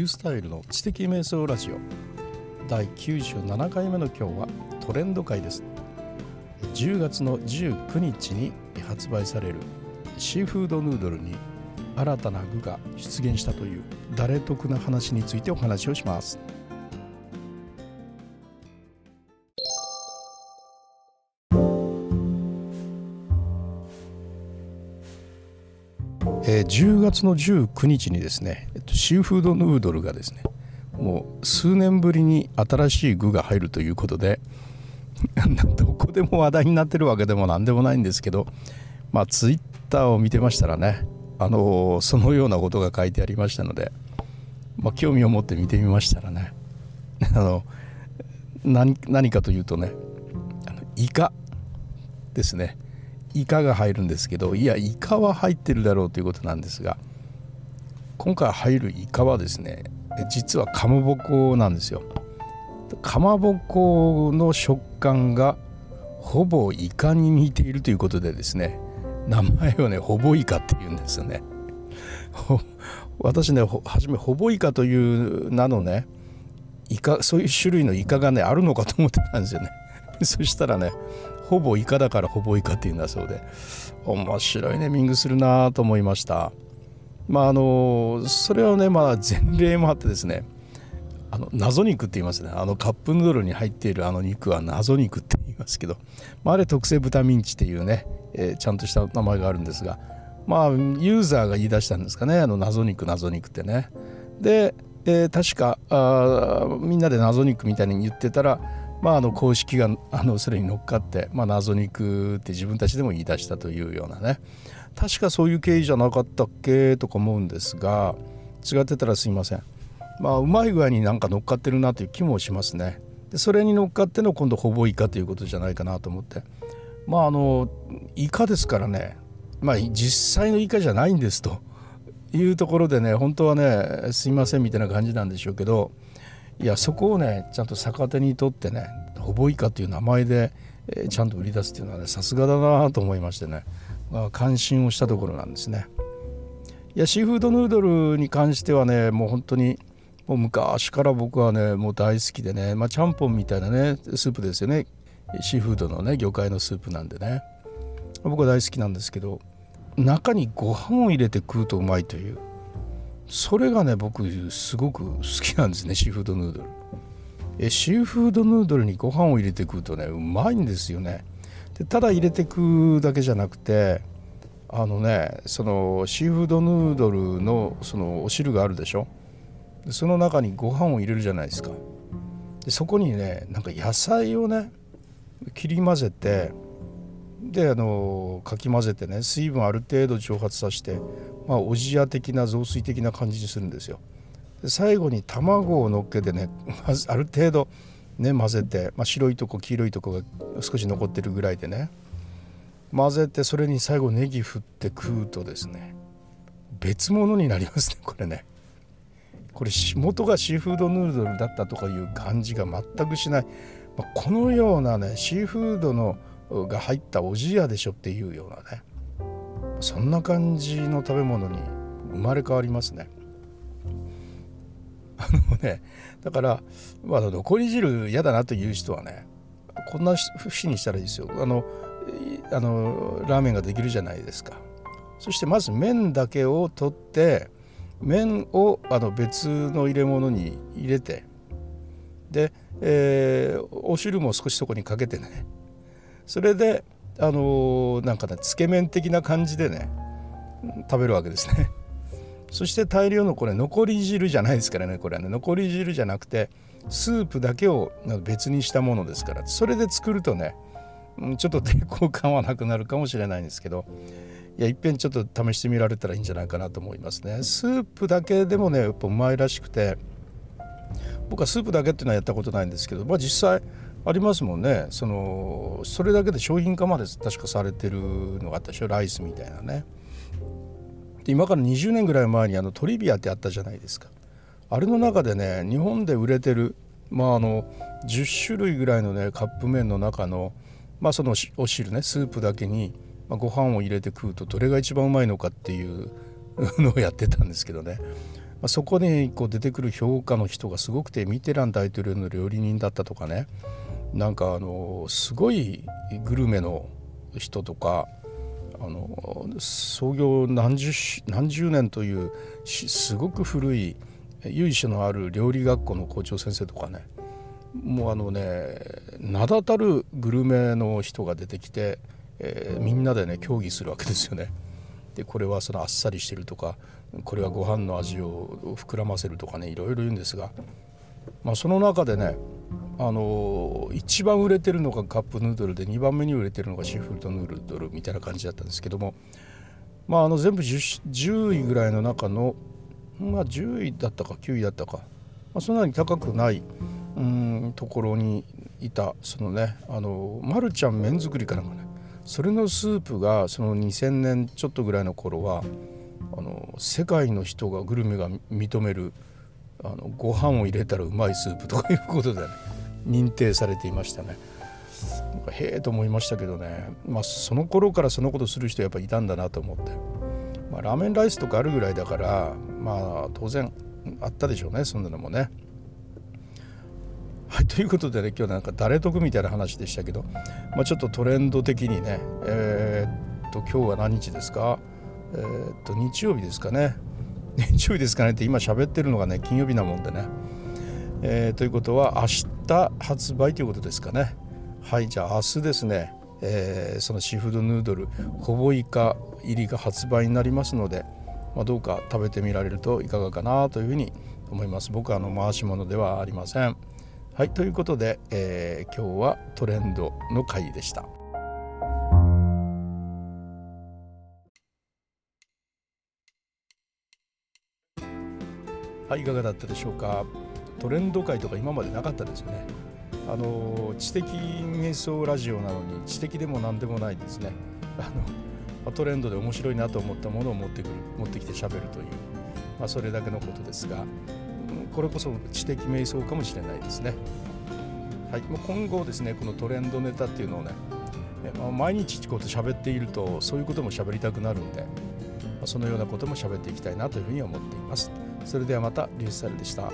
ュースタイルの知的瞑想ラジオ。第97回目の今日はトレンド会です。10月の19日に発売されるシーフードヌードルに新たな具が出現したという誰得な話についてお話をします。えー、10月の19日にですねシーフードヌードルがですねもう数年ぶりに新しい具が入るということで どこでも話題になってるわけでも何でもないんですけどまあツイッターを見てましたらねあのそのようなことが書いてありましたので、まあ、興味を持って見てみましたらね あの何何かというとねあのイカですね。イカが入るんですけどいやイカは入ってるだろうということなんですが今回入るイカはですね実はかまぼこなんですよ。かまぼこの食感がほぼイカに似ているということでですね名前をねほぼイカって言うんですよね。私ね初めほぼイカという名のねイカそういう種類のイカがねあるのかと思ってたんですよね。そしたらねほぼイカだからほぼイカっていうんだそうで。面白いネーミングするなと思いました。まああのそれはねまあ前例もあってですねあの謎肉って言いますね。あのカップヌードルに入っているあの肉は謎肉って言いますけど、まあ、あれ特製豚ミンチっていうね、えー、ちゃんとした名前があるんですがまあユーザーが言い出したんですかねあの謎肉謎肉ってね。で、えー、確かあみんなで謎肉みたいに言ってたらまあ、あの公式が あのそれに乗っかって、まあ、謎肉って自分たちでも言い出したというようなね。確かそういう経緯じゃなかったっけ？とか思うんですが違ってたらすいません。まあうまい具合になんか乗っかってるなという気もしますね。でそれに乗っかっての今度ほぼイカということじゃないかなと思って。まああのイカですからね。まあ実際のイカじゃないんですと。いうところでね本当はねすいませんみたいな感じなんでしょうけどいやそこをねちゃんと逆手にとってねほぼイカという名前で、えー、ちゃんと売り出すっていうのはねさすがだなと思いましてね、まあ、感心をしたところなんですね。いやシーフードヌードルに関してはねもう本当にもう昔から僕はねもう大好きでねまちゃんぽんみたいなねスープですよね。シーフードのね魚介のスープなんでね。僕は大好きなんですけど中にご飯を入れて食うとうまいという。それがね僕すごく好きなんですねシーフードヌードル。えシーフードヌードルにご飯を入れて食うとねうまいんですよね。でただ入れて食うだけじゃなくてあのねそのシーフードヌードルのそのお汁があるでしょ？でその中にご飯を入れるじゃないですか。でそこにねなんか野菜をね切り混ぜてであのかき混ぜてね水分ある程度蒸発させて、まあ、おじや的な雑炊的な感じにするんですよ。で最後に卵をのっけてね ある程度ね混ぜて、まあ、白いとこ黄色いとこが少し残ってるぐらいでね混ぜてそれに最後ネギ振って食うとですね別物になりますねこれね。これ元がシーフードヌードルだったとかいう感じが全くしない、まあ、このようなねシーフードのが入ったおじやでしょっていうようなねそんな感じの食べ物に生まれ変わりますね。あのねだから、まあ、残り汁嫌だなという人はねこんな節にしたらいいですよ。あのあのラーメンができるじゃないですか。そしてまず麺だけを取って麺をあの別の入れ物に入れてで、えー、お汁も少しそこにかけてね。それであの、なんかねつけ麺的な感じでね食べるわけですね。そして大量のこれ残り汁じゃないですからねこれはね。残り汁じゃなくてスープだけを別にしたものですから。それで作るとねちょっと抵抗感はなくなるかもしれないんですけどいやいっぺんちょっと試してみられたらいいんじゃないかなと思いますね。スープだけでもねやっぱうまいらしくて僕はスープだけっていうのはやったことないんですけどまあ実際ありますもんね。そのそれだけで商品化まで確かされてるのがあったでしょ？ライスみたいなね。で今から20年ぐらい前にあのトリビアってあったじゃないですか。あれの中でね日本で売れてるまああの10種類ぐらいのねカップ麺の中のまあそのお汁ねスープだけに、ご飯を入れて食うとどれが一番うまいのかっていう のをやってたんですけどね。あ、そこにこう出てくる評価の人がすごくてミテラン大統領の料理人だったとかね。なんかあのすごいグルメの人とかあの創業何十何十年というすごく古い由緒のある料理学校の校長先生とかねもうあのね名だたるグルメの人が出てきて、えー、みんなでね協議するわけですよね。でこれはそのあっさりしてるとかこれはご飯の味を膨らませるとかねいろいろ言うんですが、まあ、その中でねあの一番売れてるのがカップヌードルで2番目に売れてるのがシーフードヌードルみたいな感じだったんですけども、まあ、あの全部 10, 10位ぐらいの中の、まあ、10位だったか9位だったか、まあ、そんなに高くないうんところにいたそのねあのマルちゃん麺作りかなんかね。それのスープがその2000年ちょっとぐらいの頃はあの世界の人がグルメが認めるあのご飯を入れたらうまいスープとかいうことで、ね、認定されていましたね。へえと思いましたけどね、まあ、その頃からそのことする人やっぱいたんだなと思って、まあ、ラーメンライスとかあるぐらいだからまあ当然あったでしょうねそんなのもね。はい、ということでね今日なんか誰得みたいな話でしたけど、まあ、ちょっとトレンド的にねえー、っと今日は何日ですか？えー、っと日曜日ですかね日曜日ですかねって今喋ってるのがね金曜日なもんでね、えー、ということは明日発売ということですかね。はいじゃあ明日ですね、えー、そのシーフードヌードルほぼイカ入りが発売になりますので、まあ、どうか食べてみられるといかがかなというふうに思います。僕はあの回し物ではありません。はいということで、えー、今日はトレンドの回でした。はいいかがだったでしょうか？トレンド界とか今までなかったですよねあの知的瞑想ラジオなのに知的でも何でもないですねあのトレンドで面白いなと思ったものを持ってくる持ってきてしゃべるという、まあ、それだけのことですがこれこそ知的瞑想かもしれないですね。はい、もう今後ですねこのトレンドネタっていうのをね、毎日こう喋っているとそういうことも喋りたくなるんで、そのようなことも喋っていきたいなというふうに思っています。それではまたリュースサルでした。